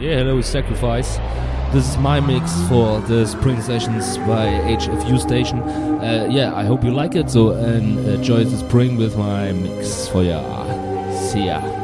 Yeah, hello, Sacrifice. This is my mix for the spring sessions by HFU station. Uh, yeah, I hope you like it. So and enjoy the spring with my mix for ya. See ya.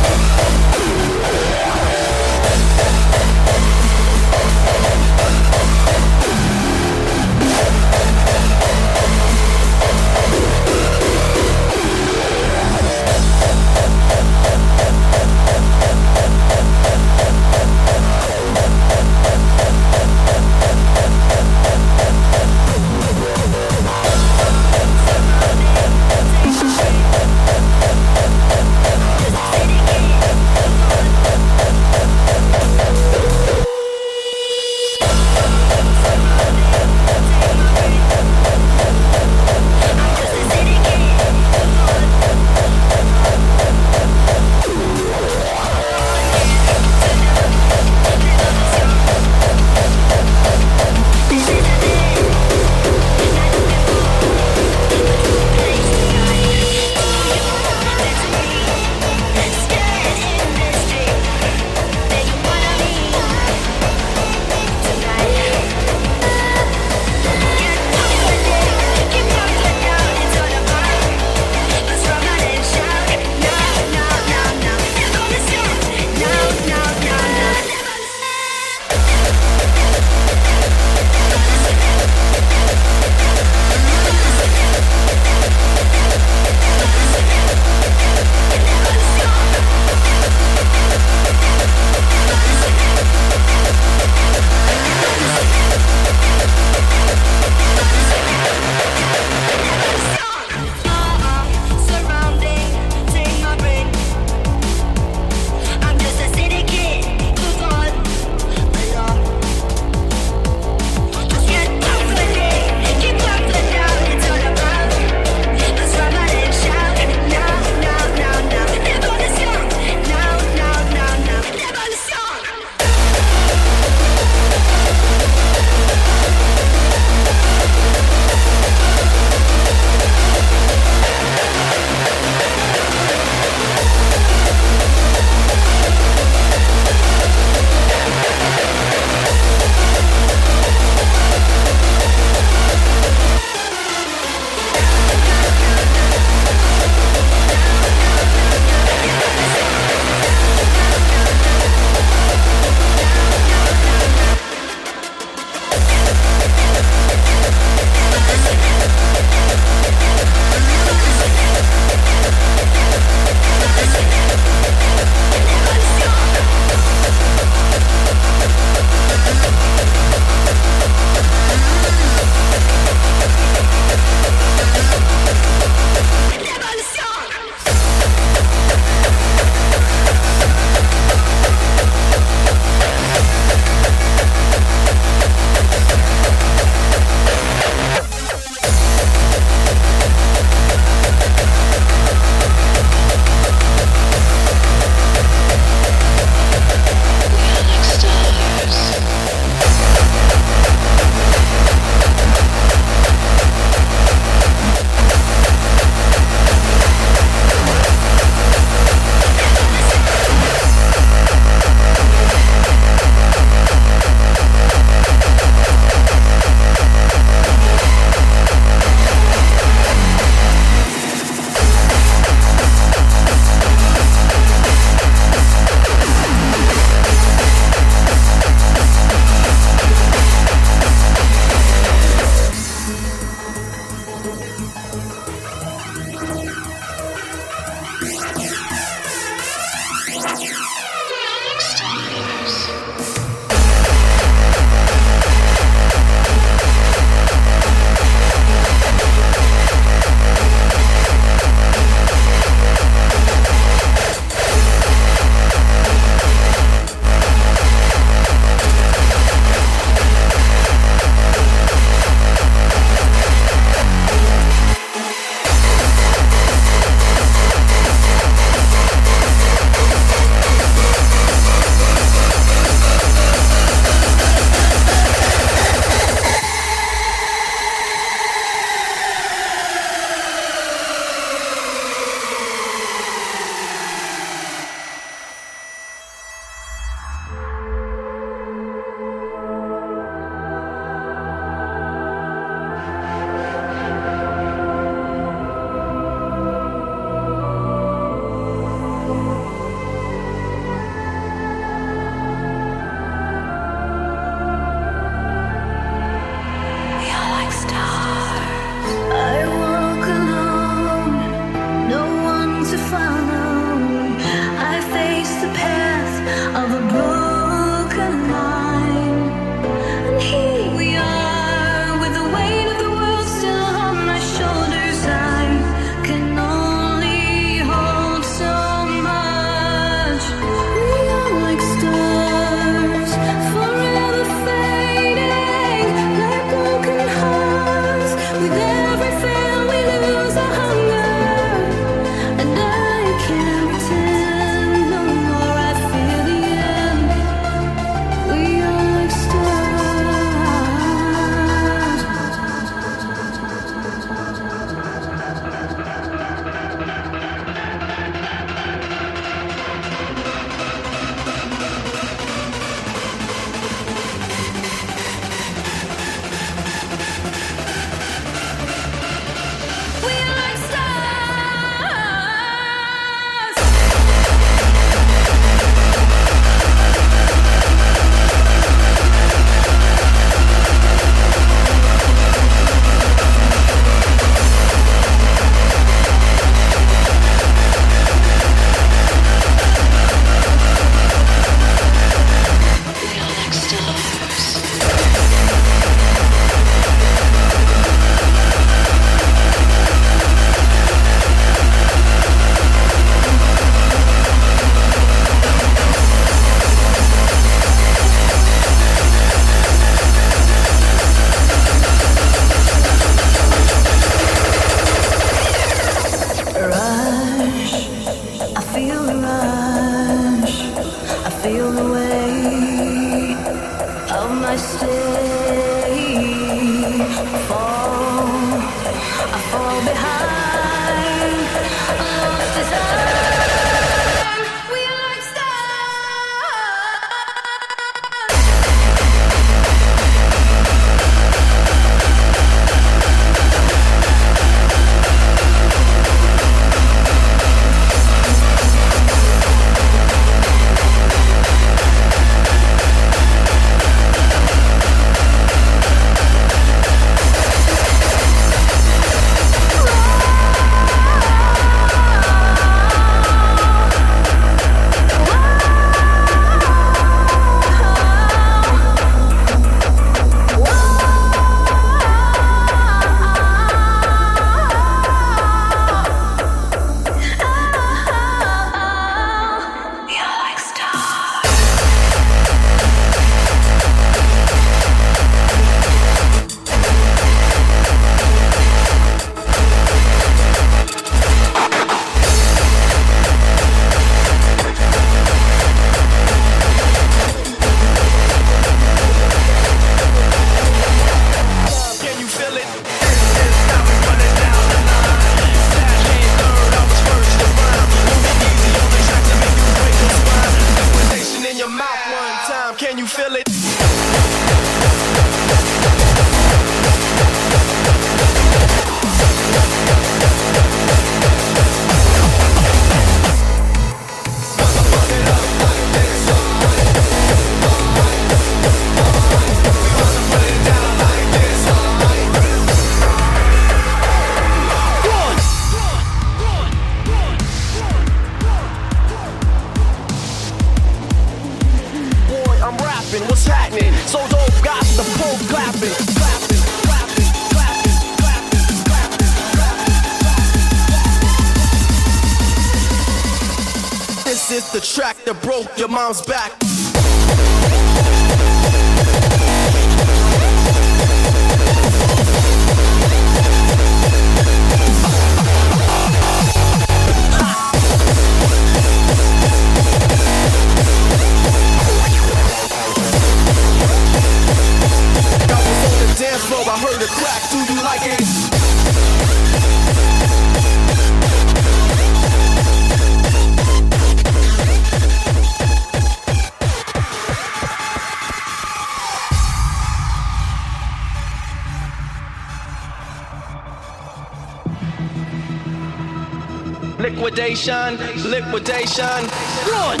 Liquidation. Run!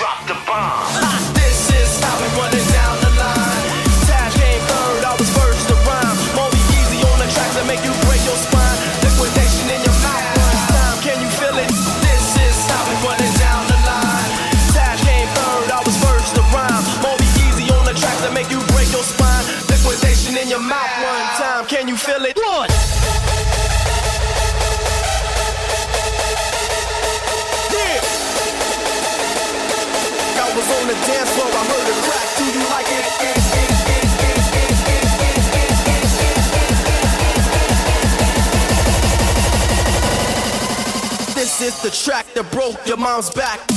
drop is the track that broke your mom's back.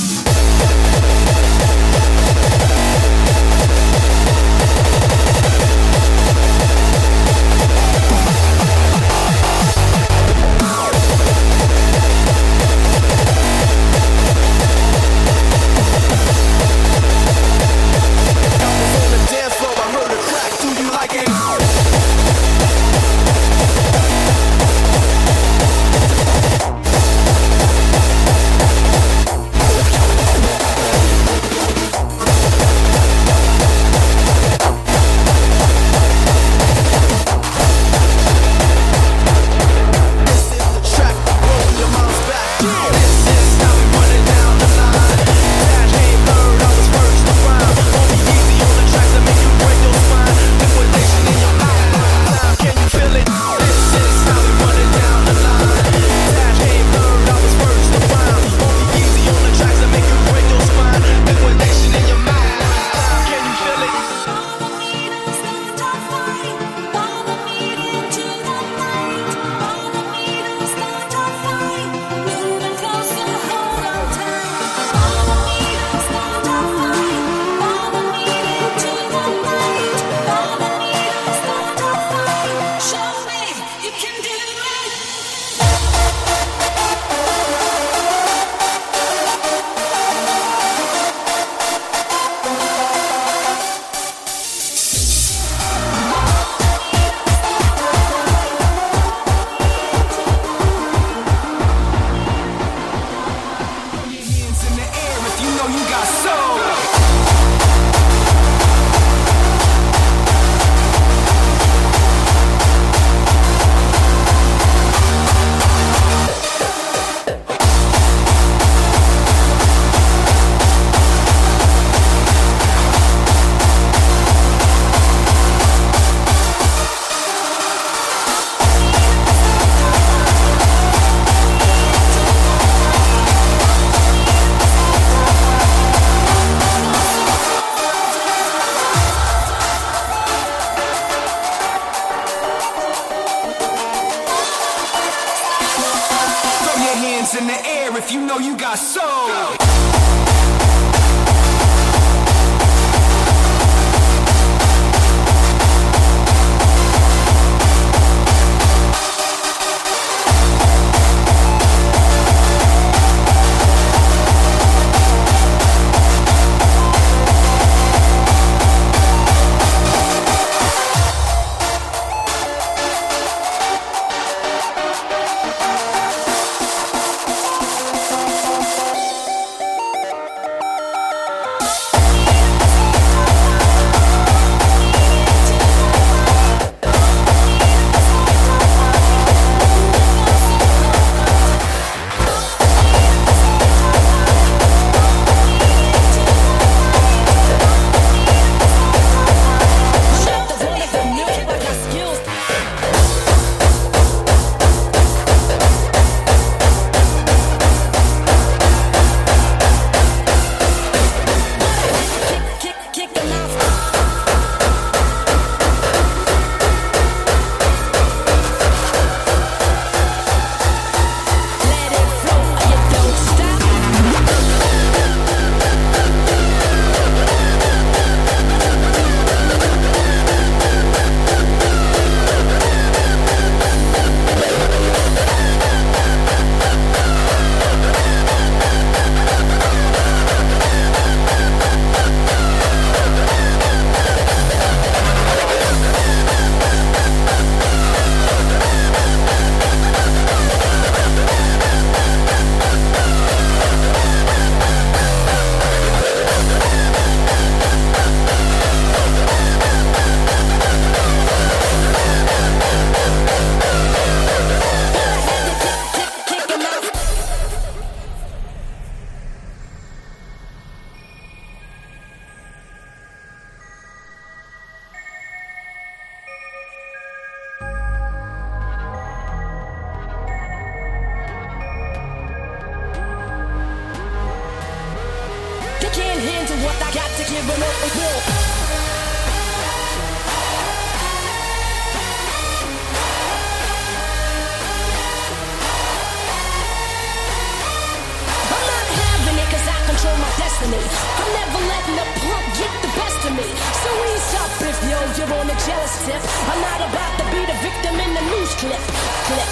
destiny. I'm never letting a punk get the best of me. So ease up if yo, you're on a jealous tip. I'm not about to be the victim in the news clip. Clip.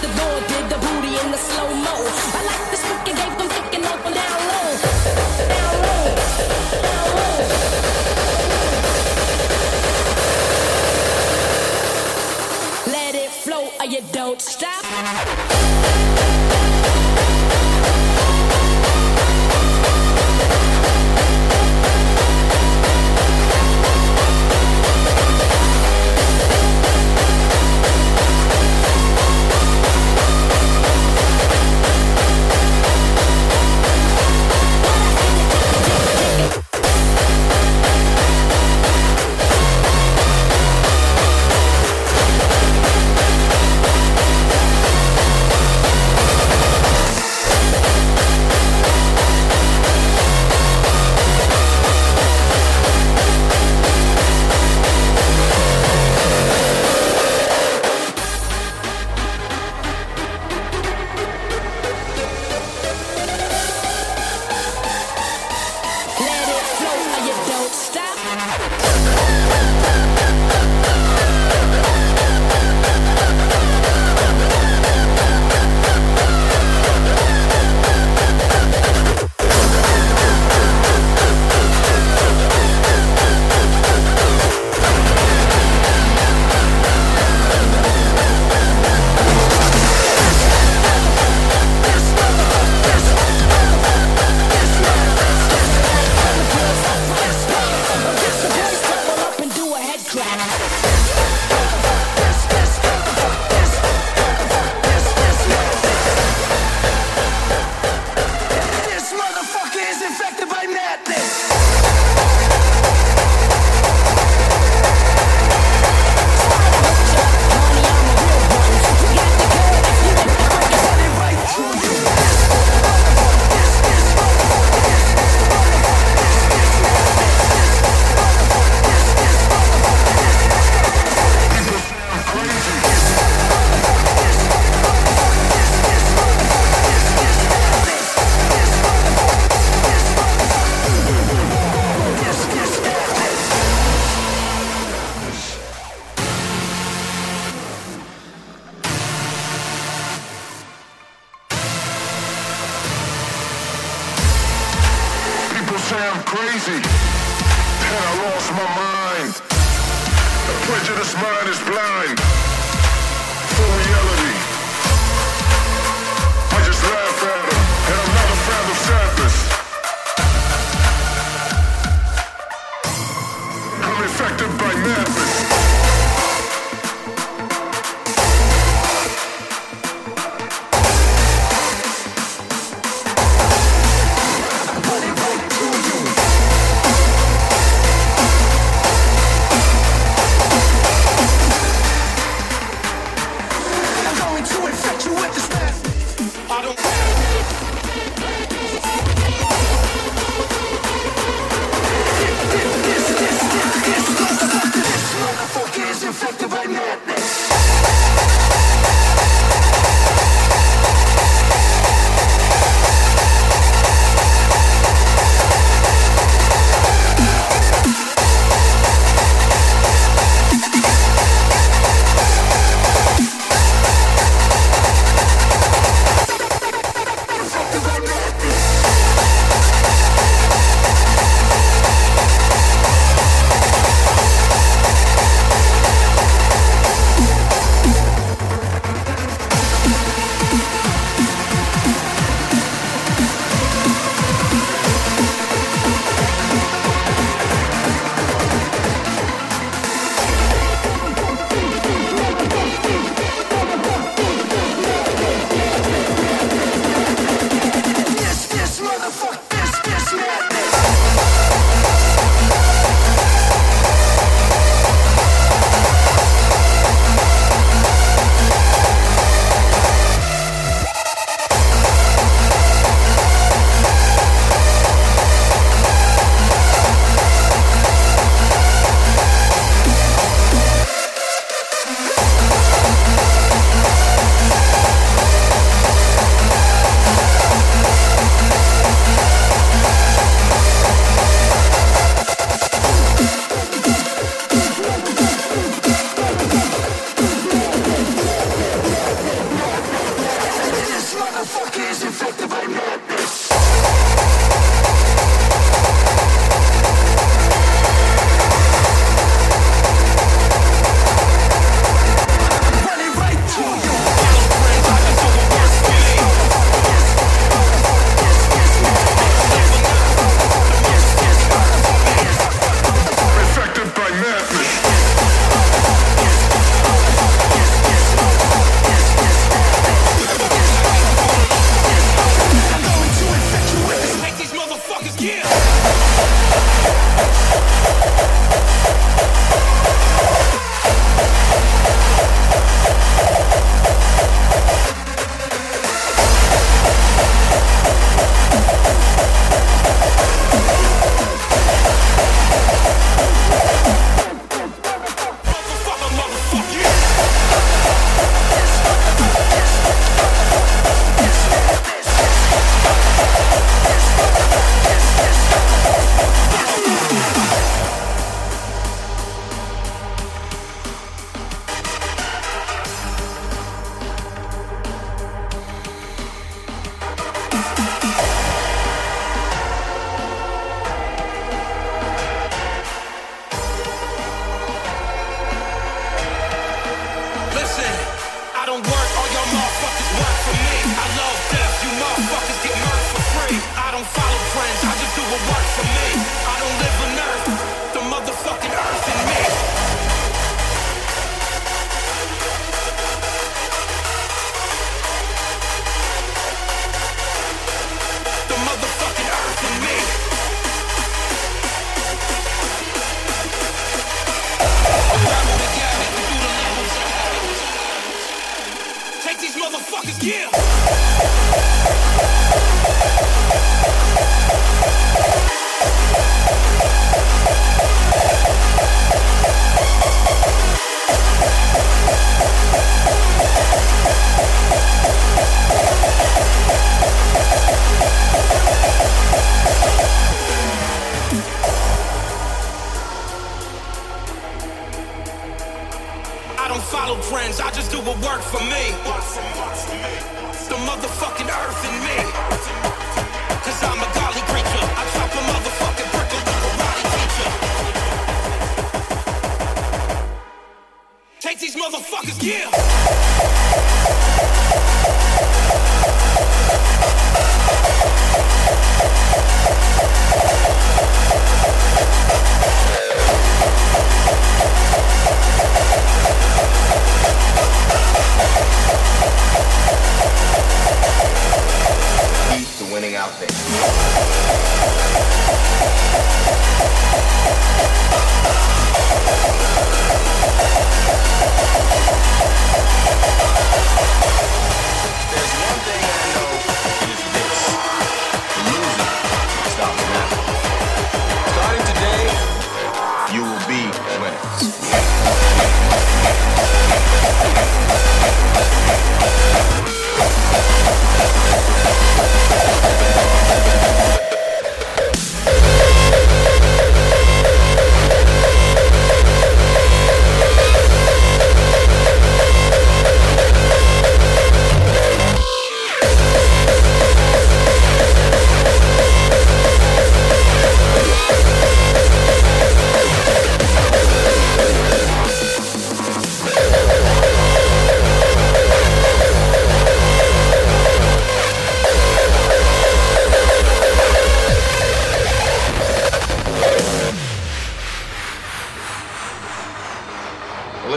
the door, did the booty in the slow mo. I like the book and gave them thinking up and down low. don't stop.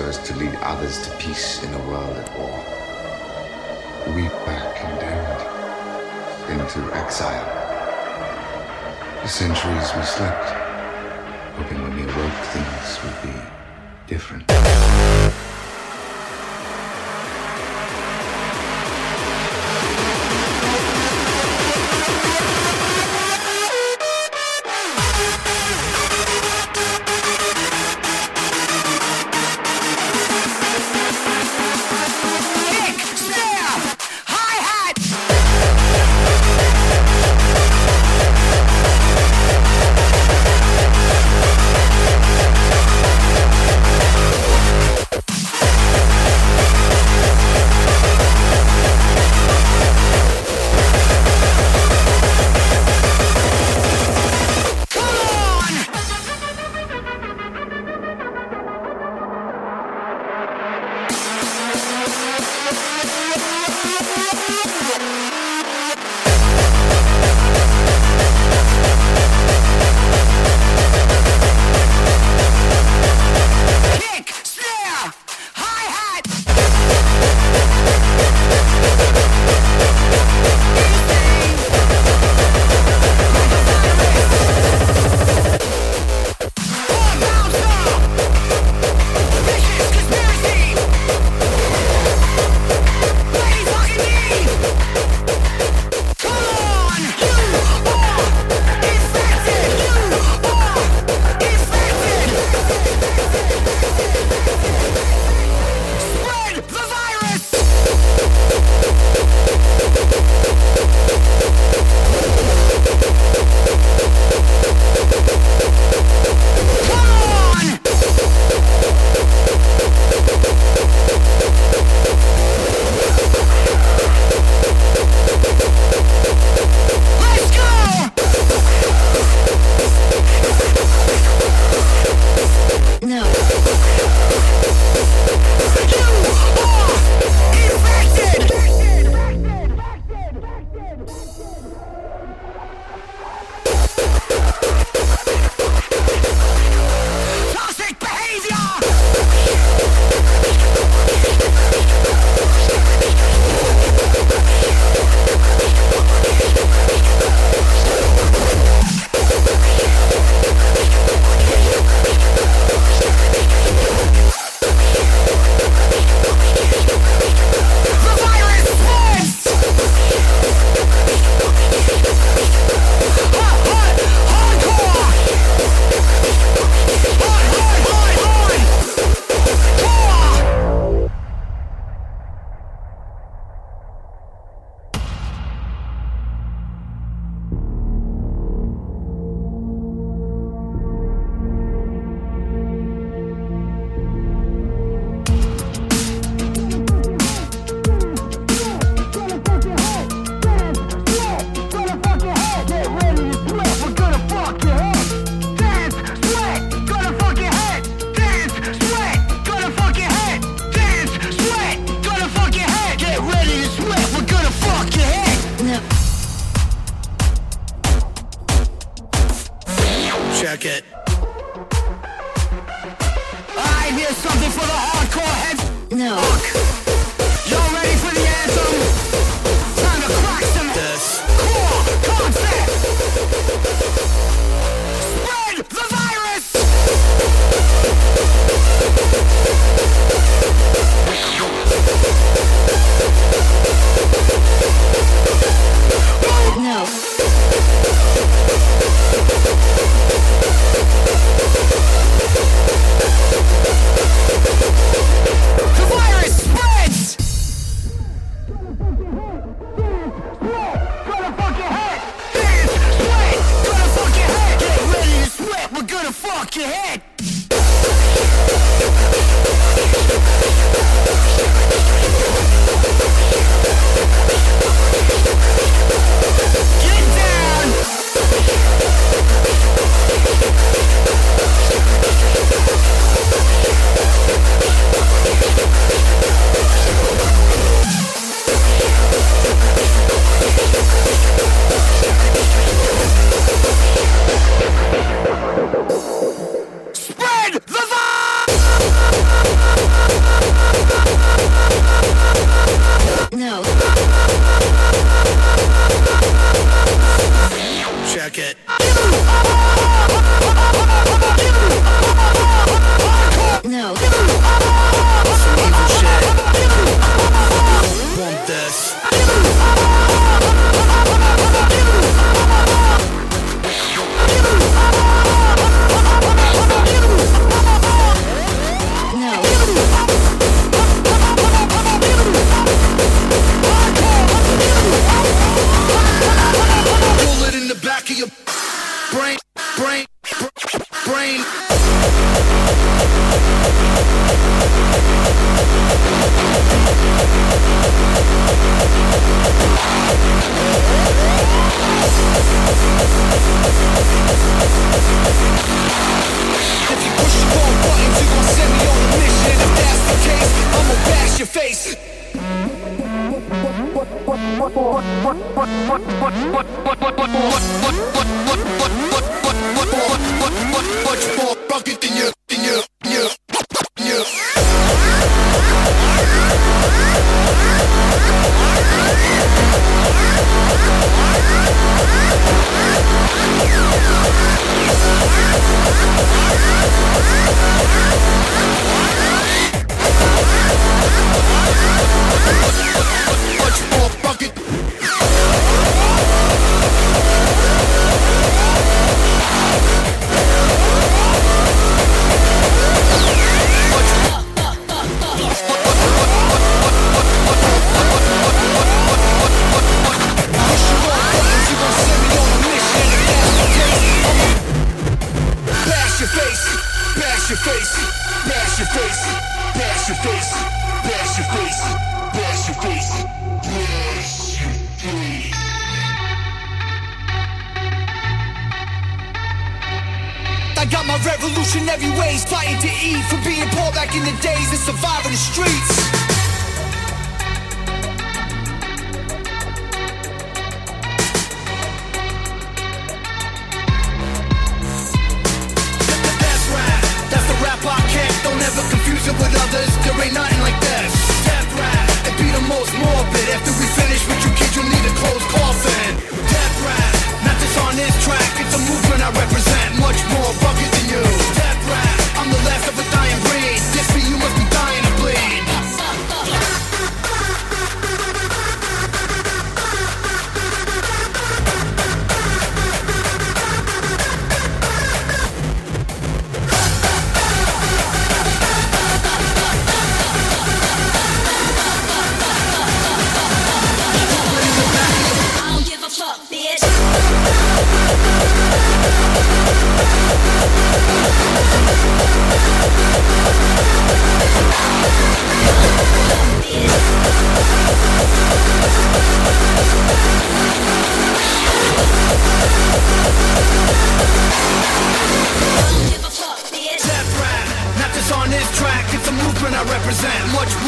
so as to lead others to peace in a world at war. We were condemned into exile. For centuries we slept,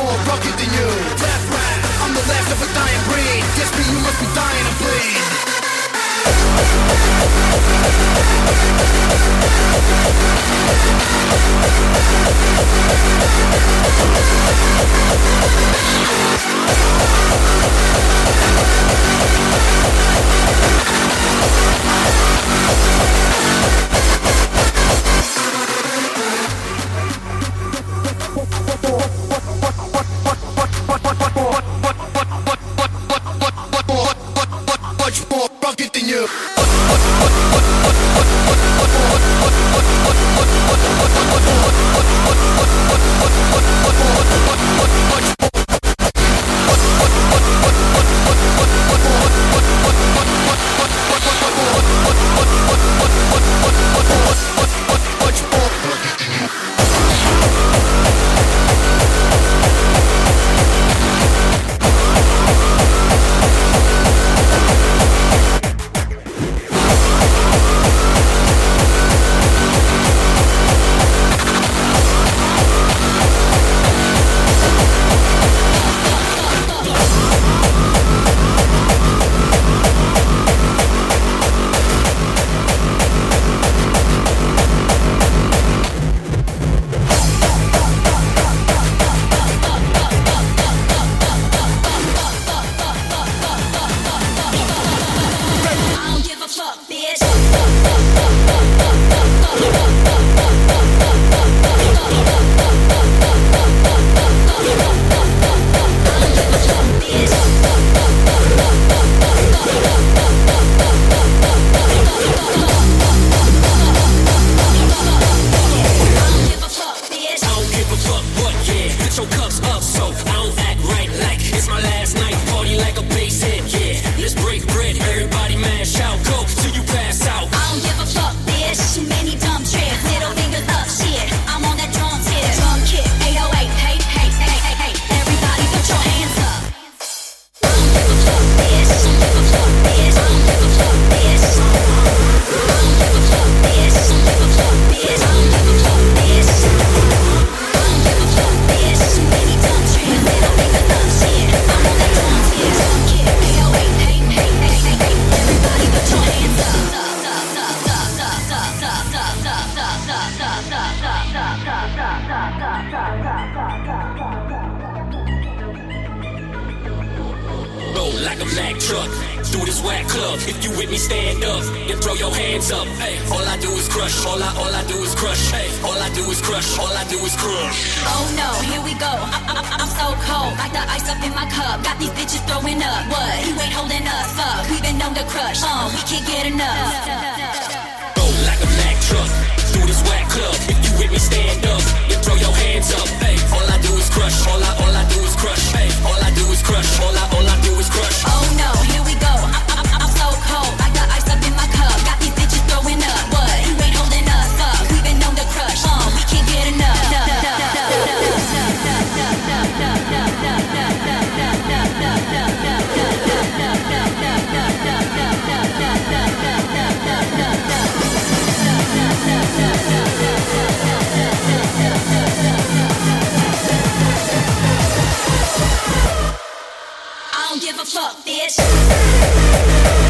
more rugged than you. Death rat, I'm the last of a dying breed. Guess me, you must be dying to bleed. don't give a fuck, bitch.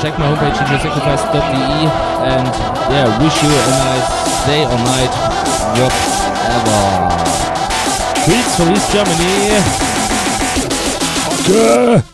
Check my homepage djsacrifice.de and yeah, wish you a nice day or night, whatever. Greets from East Germany. Okay.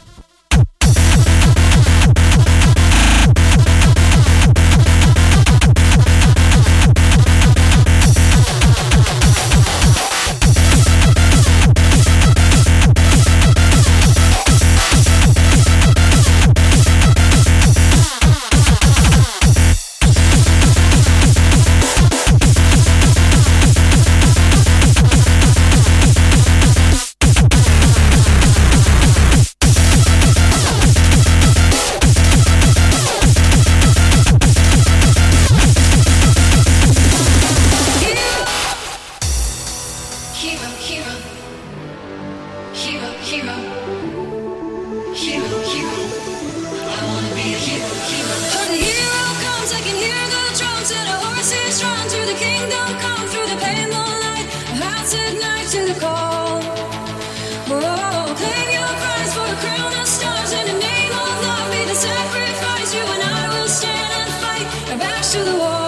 The sacrifice. You and I will stand and fight. Our backs to the wall.